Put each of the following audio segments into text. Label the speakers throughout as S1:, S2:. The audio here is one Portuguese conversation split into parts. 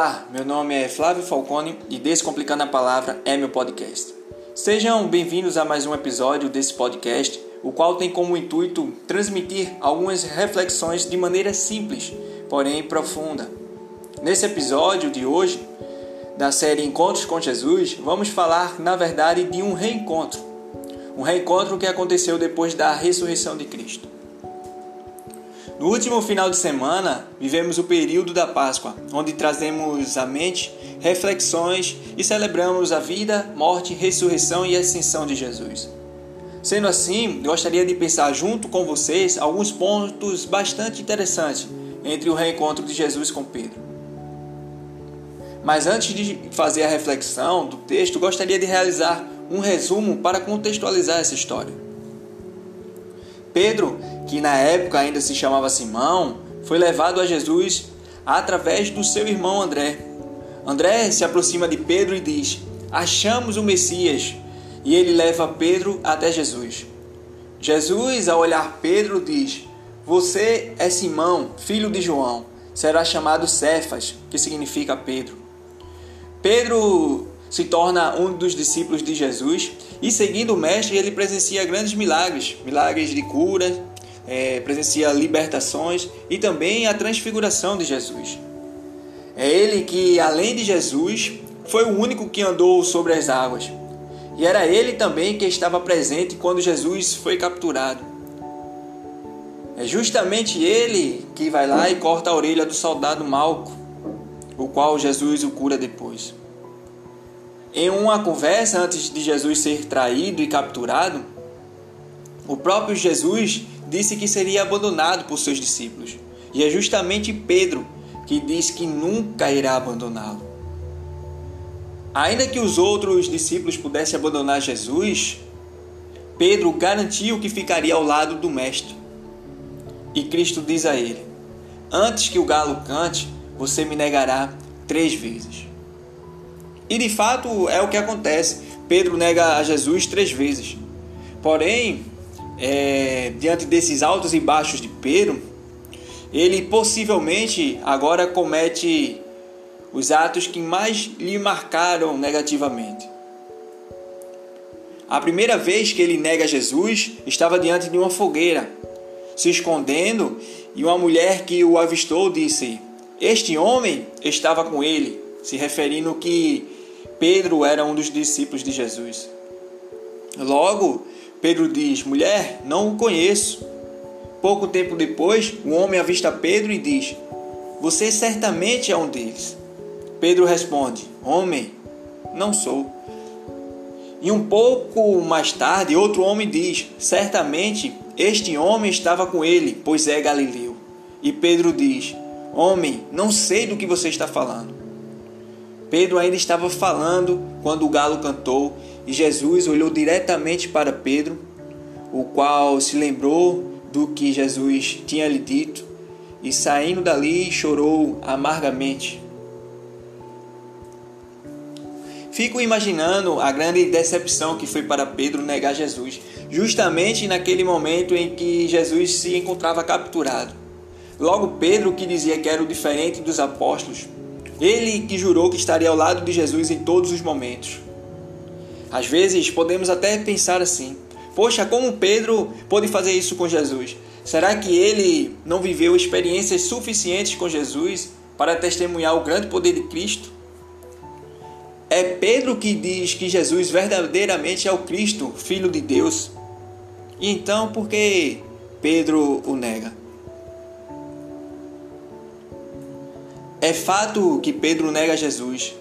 S1: Olá, meu nome é Flávio Falcone e Descomplicando a Palavra é meu podcast. Sejam bem-vindos a mais um episódio desse podcast, o qual tem como intuito transmitir algumas reflexões de maneira simples, porém profunda. Nesse episódio de hoje, da série Encontros com Jesus, vamos falar, na verdade, de um reencontro. Um reencontro que aconteceu depois da ressurreição de Cristo. No último final de semana, vivemos o período da Páscoa, onde trazemos à mente reflexões e celebramos a vida, morte, ressurreição e ascensão de Jesus. Sendo assim, gostaria de pensar junto com vocês alguns pontos bastante interessantes entre o reencontro de Jesus com Pedro. Mas antes de fazer a reflexão do texto, gostaria de realizar um resumo para contextualizar essa história. Pedro que na época ainda se chamava Simão, foi levado a Jesus através do seu irmão André. André se aproxima de Pedro e diz: Achamos o Messias. E ele leva Pedro até Jesus. Jesus, ao olhar Pedro, diz: Você é Simão, filho de João. Será chamado Cefas, que significa Pedro. Pedro se torna um dos discípulos de Jesus e, seguindo o Mestre, ele presencia grandes milagres milagres de cura, é, presencia libertações e também a transfiguração de Jesus. É ele que, além de Jesus, foi o único que andou sobre as águas. E era ele também que estava presente quando Jesus foi capturado. É justamente ele que vai lá e corta a orelha do soldado Malco, o qual Jesus o cura depois. Em uma conversa antes de Jesus ser traído e capturado, o próprio Jesus disse que seria abandonado por seus discípulos. E é justamente Pedro que diz que nunca irá abandoná-lo. Ainda que os outros discípulos pudessem abandonar Jesus, Pedro garantiu que ficaria ao lado do Mestre. E Cristo diz a ele: Antes que o galo cante, você me negará três vezes. E de fato é o que acontece. Pedro nega a Jesus três vezes. Porém, é, diante desses altos e baixos de Pedro, ele possivelmente agora comete os atos que mais lhe marcaram negativamente. A primeira vez que ele nega Jesus estava diante de uma fogueira, se escondendo, e uma mulher que o avistou disse: Este homem estava com ele, se referindo que Pedro era um dos discípulos de Jesus. Logo, Pedro diz: Mulher, não o conheço. Pouco tempo depois, o homem avista Pedro e diz: Você certamente é um deles. Pedro responde: Homem, não sou. E um pouco mais tarde, outro homem diz: Certamente este homem estava com ele, pois é galileu. E Pedro diz: Homem, não sei do que você está falando. Pedro ainda estava falando quando o galo cantou e Jesus olhou diretamente para Pedro, o qual se lembrou do que Jesus tinha lhe dito e saindo dali chorou amargamente. Fico imaginando a grande decepção que foi para Pedro negar Jesus, justamente naquele momento em que Jesus se encontrava capturado. Logo, Pedro, que dizia que era o diferente dos apóstolos, ele que jurou que estaria ao lado de Jesus em todos os momentos. Às vezes podemos até pensar assim: poxa, como Pedro pôde fazer isso com Jesus? Será que ele não viveu experiências suficientes com Jesus para testemunhar o grande poder de Cristo? É Pedro que diz que Jesus verdadeiramente é o Cristo, Filho de Deus. E então, por que Pedro o nega? É fato que Pedro nega Jesus,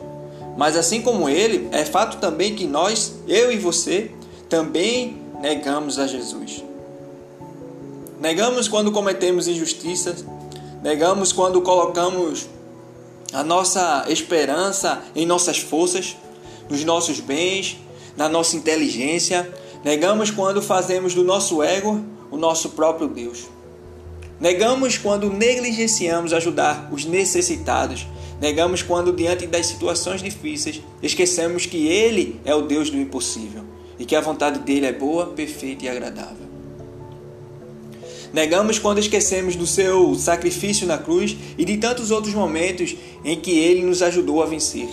S1: mas assim como ele, é fato também que nós, eu e você, também negamos a Jesus. Negamos quando cometemos injustiças, negamos quando colocamos a nossa esperança em nossas forças, nos nossos bens, na nossa inteligência, negamos quando fazemos do nosso ego o nosso próprio Deus. Negamos quando negligenciamos ajudar os necessitados Negamos quando, diante das situações difíceis, esquecemos que Ele é o Deus do impossível e que a vontade dele é boa, perfeita e agradável. Negamos quando esquecemos do seu sacrifício na cruz e de tantos outros momentos em que ele nos ajudou a vencer.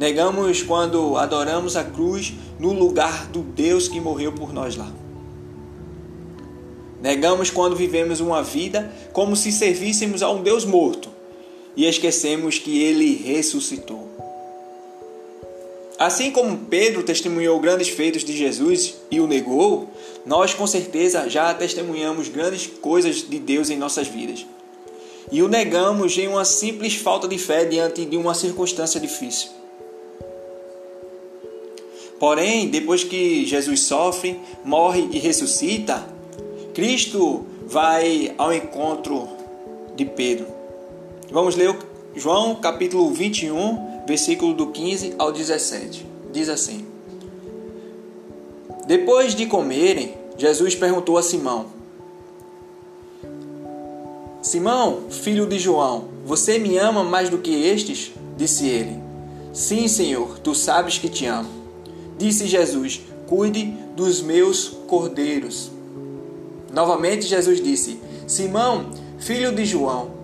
S1: Negamos quando adoramos a cruz no lugar do Deus que morreu por nós lá. Negamos quando vivemos uma vida como se servíssemos a um Deus morto e esquecemos que ele ressuscitou. Assim como Pedro testemunhou grandes feitos de Jesus e o negou, nós com certeza já testemunhamos grandes coisas de Deus em nossas vidas. E o negamos em uma simples falta de fé diante de uma circunstância difícil. Porém, depois que Jesus sofre, morre e ressuscita, Cristo vai ao encontro de Pedro. Vamos ler João capítulo 21, versículo do 15 ao 17. Diz assim: Depois de comerem, Jesus perguntou a Simão: Simão, filho de João, você me ama mais do que estes? Disse ele. Sim, Senhor, tu sabes que te amo. Disse Jesus: Cuide dos meus cordeiros. Novamente Jesus disse: Simão, filho de João,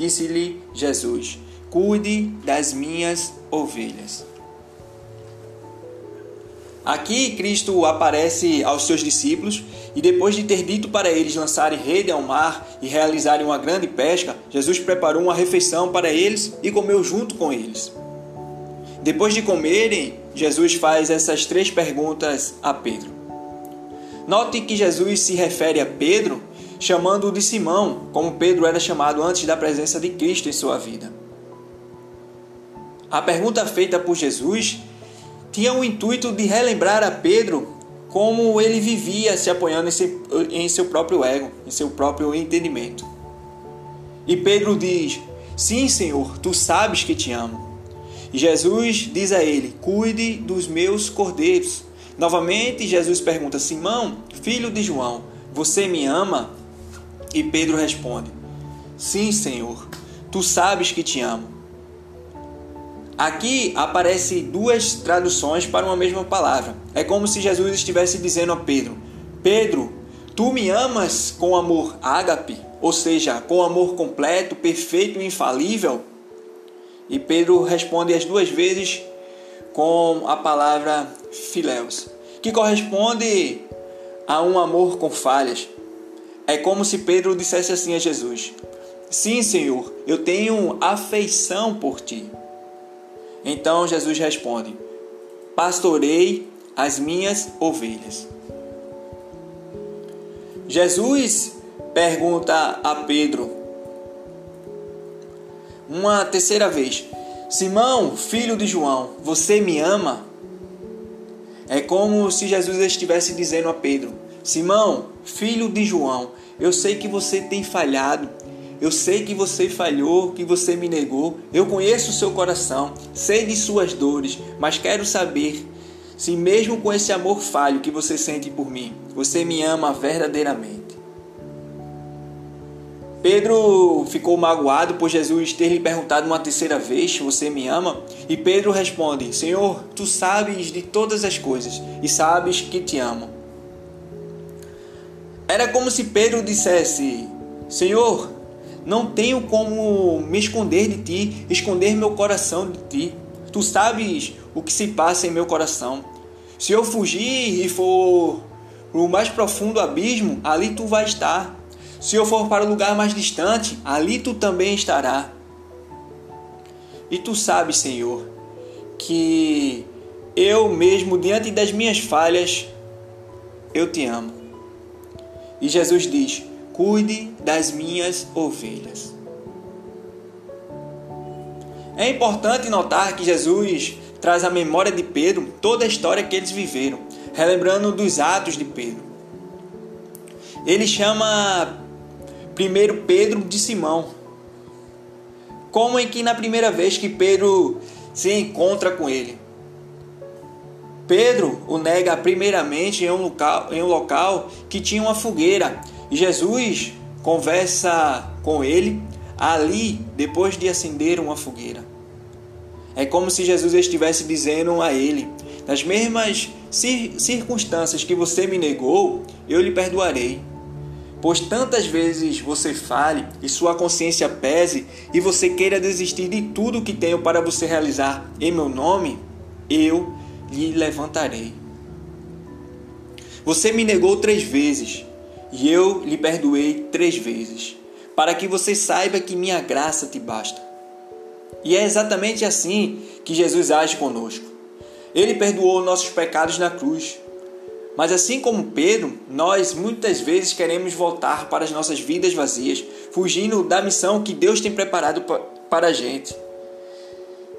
S1: Disse-lhe Jesus: Cuide das minhas ovelhas. Aqui Cristo aparece aos seus discípulos e depois de ter dito para eles lançarem rede ao mar e realizarem uma grande pesca, Jesus preparou uma refeição para eles e comeu junto com eles. Depois de comerem, Jesus faz essas três perguntas a Pedro. Note que Jesus se refere a Pedro chamando-o de Simão, como Pedro era chamado antes da presença de Cristo em sua vida. A pergunta feita por Jesus tinha o intuito de relembrar a Pedro como ele vivia se apoiando em seu próprio ego, em seu próprio entendimento. E Pedro diz: Sim, Senhor, tu sabes que te amo. E Jesus diz a ele: Cuide dos meus cordeiros. Novamente, Jesus pergunta: Simão, filho de João, você me ama? E Pedro responde: Sim, Senhor, tu sabes que te amo. Aqui aparece duas traduções para uma mesma palavra. É como se Jesus estivesse dizendo a Pedro: Pedro, tu me amas com amor ágape, ou seja, com amor completo, perfeito e infalível? E Pedro responde as duas vezes com a palavra filéus, que corresponde a um amor com falhas. É como se Pedro dissesse assim a Jesus: Sim, Senhor, eu tenho afeição por ti. Então Jesus responde: Pastorei as minhas ovelhas. Jesus pergunta a Pedro uma terceira vez: Simão, filho de João, você me ama? É como se Jesus estivesse dizendo a Pedro: Simão, filho de João, eu sei que você tem falhado. Eu sei que você falhou, que você me negou. Eu conheço o seu coração, sei de suas dores, mas quero saber se, mesmo com esse amor falho que você sente por mim, você me ama verdadeiramente. Pedro ficou magoado por Jesus ter lhe perguntado uma terceira vez: Você me ama? E Pedro responde: Senhor, tu sabes de todas as coisas e sabes que te amo. Era como se Pedro dissesse: Senhor, não tenho como me esconder de ti, esconder meu coração de ti. Tu sabes o que se passa em meu coração. Se eu fugir e for para o mais profundo abismo, ali tu vai estar. Se eu for para o lugar mais distante, ali tu também estará. E tu sabes, Senhor, que eu mesmo, diante das minhas falhas, eu te amo. E Jesus diz: Cuide das minhas ovelhas. É importante notar que Jesus traz à memória de Pedro toda a história que eles viveram, relembrando dos atos de Pedro. Ele chama Primeiro Pedro de Simão. Como em que na primeira vez que Pedro se encontra com ele. Pedro o nega primeiramente em um local, em um local que tinha uma fogueira. Jesus conversa com ele ali depois de acender uma fogueira. É como se Jesus estivesse dizendo a ele: nas mesmas circunstâncias que você me negou, eu lhe perdoarei. Pois tantas vezes você fale e sua consciência pese e você queira desistir de tudo que tenho para você realizar em meu nome, eu lhe levantarei. Você me negou três vezes e eu lhe perdoei três vezes, para que você saiba que minha graça te basta. E é exatamente assim que Jesus age conosco. Ele perdoou nossos pecados na cruz. Mas assim como Pedro, nós muitas vezes queremos voltar para as nossas vidas vazias, fugindo da missão que Deus tem preparado para a gente.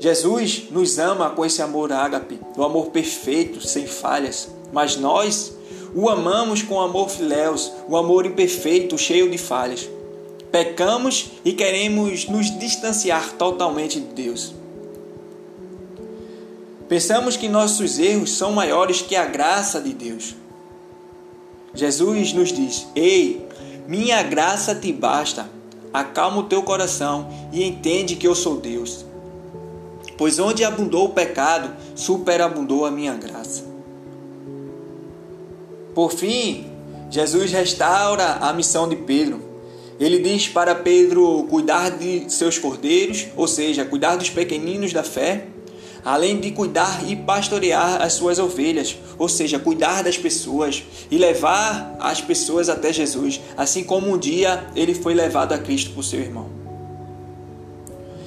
S1: Jesus nos ama com esse amor ágape, o amor perfeito, sem falhas, mas nós o amamos com amor filéus, o amor imperfeito, cheio de falhas. Pecamos e queremos nos distanciar totalmente de Deus. Pensamos que nossos erros são maiores que a graça de Deus. Jesus nos diz: Ei, minha graça te basta. Acalma o teu coração e entende que eu sou Deus. Pois onde abundou o pecado, superabundou a minha graça. Por fim, Jesus restaura a missão de Pedro. Ele diz para Pedro cuidar de seus cordeiros, ou seja, cuidar dos pequeninos da fé, além de cuidar e pastorear as suas ovelhas, ou seja, cuidar das pessoas e levar as pessoas até Jesus, assim como um dia ele foi levado a Cristo por seu irmão.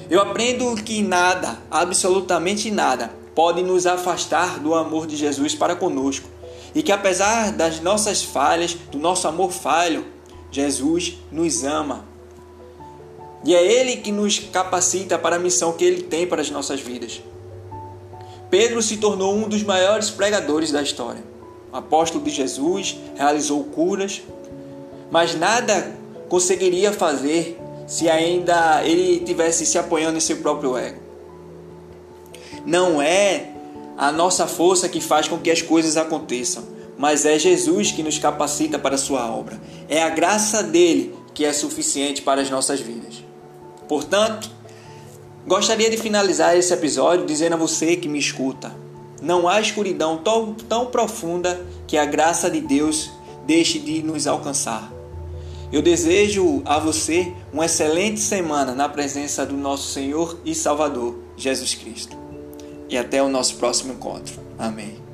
S1: Eu aprendo que nada, absolutamente nada, pode nos afastar do amor de Jesus para conosco, e que apesar das nossas falhas, do nosso amor falho, Jesus nos ama. E é Ele que nos capacita para a missão que Ele tem para as nossas vidas. Pedro se tornou um dos maiores pregadores da história. Apóstolo de Jesus realizou curas, mas nada conseguiria fazer se ainda ele tivesse se apoiando em seu próprio ego. Não é a nossa força que faz com que as coisas aconteçam, mas é Jesus que nos capacita para a sua obra. É a graça dele que é suficiente para as nossas vidas. Portanto, Gostaria de finalizar esse episódio dizendo a você que me escuta: não há escuridão tão, tão profunda que a graça de Deus deixe de nos alcançar. Eu desejo a você uma excelente semana na presença do nosso Senhor e Salvador, Jesus Cristo. E até o nosso próximo encontro. Amém.